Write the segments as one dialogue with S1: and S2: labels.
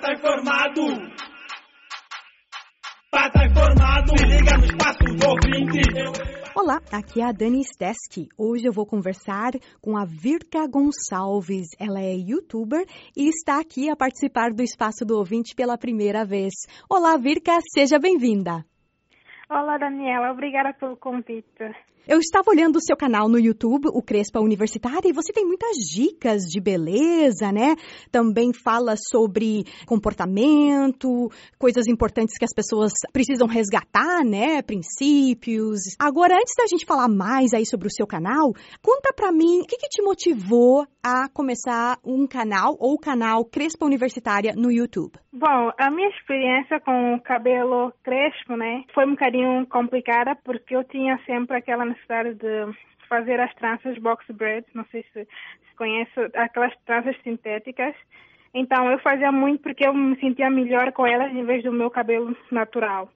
S1: tá informado. Pra tá informado, se liga no espaço do ouvinte.
S2: Olá, aqui é a Dani Steski. Hoje eu vou conversar com a Virka Gonçalves. Ela é youtuber e está aqui a participar do Espaço do Ouvinte pela primeira vez. Olá, Virka, seja bem-vinda.
S3: Olá, Daniela. Obrigada pelo convite.
S2: Eu estava olhando o seu canal no YouTube, o Crespa Universitária, e você tem muitas dicas de beleza, né? Também fala sobre comportamento, coisas importantes que as pessoas precisam resgatar, né? Princípios. Agora, antes da gente falar mais aí sobre o seu canal, conta pra mim o que, que te motivou a começar um canal ou canal Crespa Universitária no YouTube.
S3: Bom, a minha experiência com o cabelo crespo, né, foi um bocadinho complicada porque eu tinha sempre aquela necessidade de fazer as tranças box braids, não sei se, se conhece, aquelas tranças sintéticas. Então eu fazia muito porque eu me sentia melhor com elas em vez do meu cabelo natural.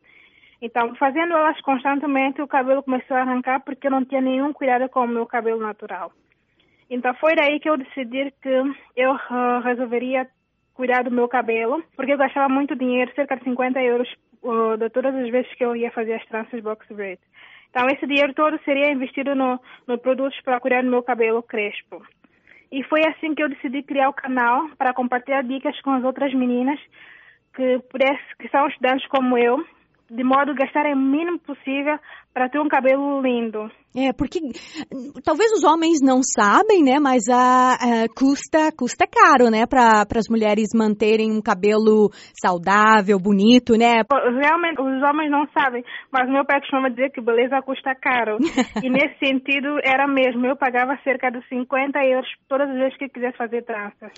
S3: Então, fazendo elas constantemente, o cabelo começou a arrancar porque eu não tinha nenhum cuidado com o meu cabelo natural. Então, foi daí que eu decidi que eu uh, resolveria cuidar do meu cabelo, porque eu gastava muito dinheiro, cerca de 50 euros de todas as vezes que eu ia fazer as tranças box braid. Então, esse dinheiro todo seria investido no, no produtos para cuidar do meu cabelo crespo. E foi assim que eu decidi criar o canal para compartilhar dicas com as outras meninas que, pudesse, que são estudantes como eu, de modo a gastar o mínimo possível para ter um cabelo lindo.
S2: É, porque talvez os homens não sabem, né? Mas a, a custa custa caro, né? Para as mulheres manterem um cabelo saudável, bonito, né?
S3: Realmente, os homens não sabem, mas meu pai costuma dizer que beleza custa caro. e nesse sentido, era mesmo. Eu pagava cerca de 50 euros todas as vezes que quisesse fazer tranças.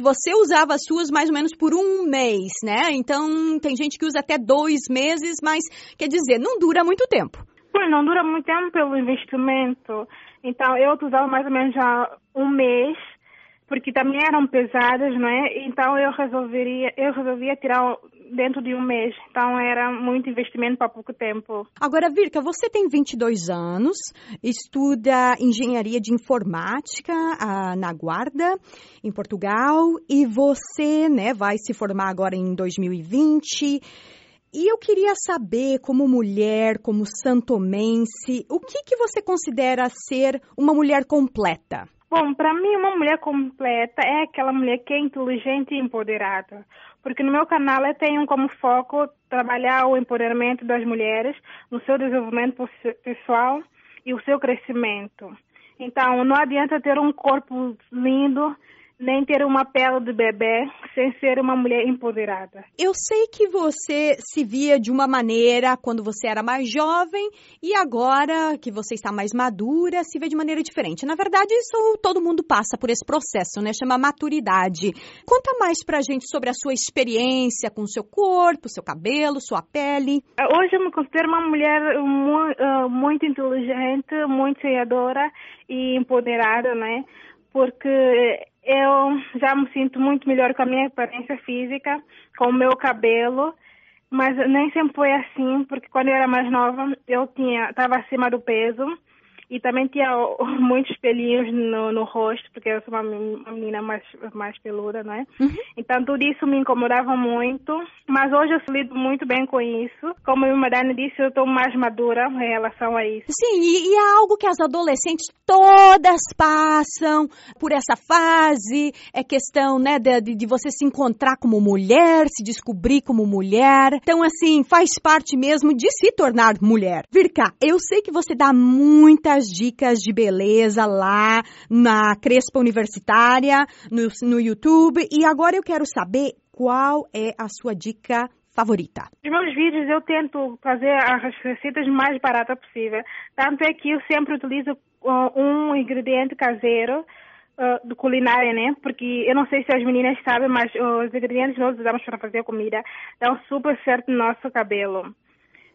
S2: Você usava as suas mais ou menos por um mês, né? Então, tem gente que usa até dois meses, mas quer dizer, não dura muito tempo.
S3: Pois não dura muito tempo pelo investimento. Então eu usava mais ou menos já um mês, porque também eram pesadas, não é? Então eu resolveria, eu resolvia tirar dentro de um mês. Então era muito investimento para pouco tempo.
S2: Agora, Virka, você tem 22 anos, estuda engenharia de informática ah, na Guarda, em Portugal, e você, né, vai se formar agora em 2020. E eu queria saber, como mulher, como santomense, o que, que você considera ser uma mulher completa?
S3: Bom, para mim, uma mulher completa é aquela mulher que é inteligente e empoderada. Porque no meu canal eu tenho como foco trabalhar o empoderamento das mulheres no seu desenvolvimento pessoal e o seu crescimento. Então, não adianta ter um corpo lindo nem ter uma pele de bebê sem ser uma mulher empoderada.
S2: Eu sei que você se via de uma maneira quando você era mais jovem e agora que você está mais madura, se vê de maneira diferente. Na verdade, isso todo mundo passa por esse processo, né? Chama maturidade. Conta mais pra gente sobre a sua experiência com o seu corpo, seu cabelo, sua pele.
S3: Hoje eu me considero uma mulher muito, uh, muito inteligente, muito sonhadora e empoderada, né? Porque eu já me sinto muito melhor com a minha aparência física, com o meu cabelo, mas nem sempre foi assim, porque quando eu era mais nova eu tinha estava acima do peso e também tinha muitos pelinhos no, no rosto, porque eu sou uma, uma menina mais, mais peluda, não é? Uhum. Então tudo isso me incomodava muito, mas hoje eu lido muito bem com isso. Como a Madane disse, eu estou mais madura em relação a isso.
S2: Sim, e, e é algo que as adolescentes todas passam por essa fase. É questão, né, de, de você se encontrar como mulher, se descobrir como mulher. Então, assim, faz parte mesmo de se tornar mulher. Virka, eu sei que você dá muitas dicas de beleza lá na Crespa Universitária, no, no YouTube. E agora eu quero saber qual é a sua dica favorita?
S3: Nos meus vídeos eu tento fazer as receitas mais baratas possível. Tanto é que eu sempre utilizo uh, um ingrediente caseiro uh, de culinária, né? Porque eu não sei se as meninas sabem, mas os ingredientes que nós usamos para fazer comida dão super certo no nosso cabelo.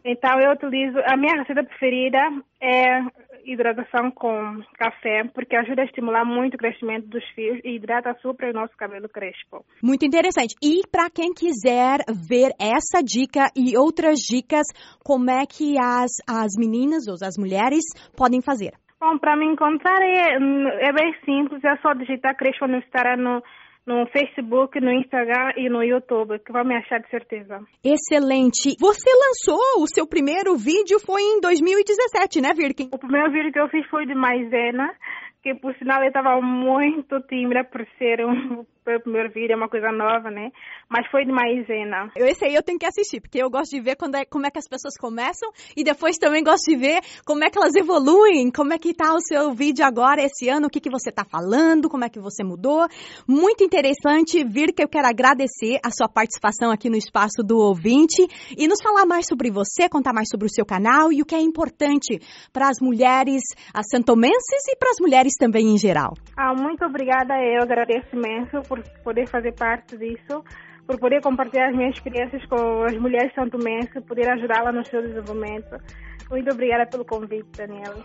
S3: Então eu utilizo, a minha receita preferida é hidratação com café, porque ajuda a estimular muito o crescimento dos fios e hidrata super o nosso cabelo crespo.
S2: Muito interessante. E para quem quiser ver essa dica e outras dicas, como é que as, as meninas ou as mulheres podem fazer?
S3: Bom, para me encontrar é, é bem simples, é só digitar Crespo Universitária no, no Facebook, no Instagram e no YouTube, que vão me achar de certeza.
S2: Excelente. Você lançou o seu primeiro vídeo foi em 2017, né, Virkin?
S3: O primeiro vídeo que eu fiz foi de maisena, que por sinal eu estava muito tímida por ser um primeiro vídeo, é uma coisa nova, né? Mas foi de maisena.
S2: Esse aí eu tenho que assistir, porque eu gosto de ver quando é, como é que as pessoas começam e depois também gosto de ver como é que elas evoluem, como é que tá o seu vídeo agora, esse ano, o que, que você tá falando, como é que você mudou. Muito interessante, Vir, que eu quero agradecer a sua participação aqui no Espaço do Ouvinte e nos falar mais sobre você, contar mais sobre o seu canal e o que é importante para as mulheres, santomenses e para as mulheres também em geral.
S3: Ah, muito obrigada, eu agradeço imenso por poder fazer parte disso, por poder compartilhar as minhas experiências com as mulheres santomenses, poder ajudá-la no seu desenvolvimento. Muito obrigada pelo convite, Daniela.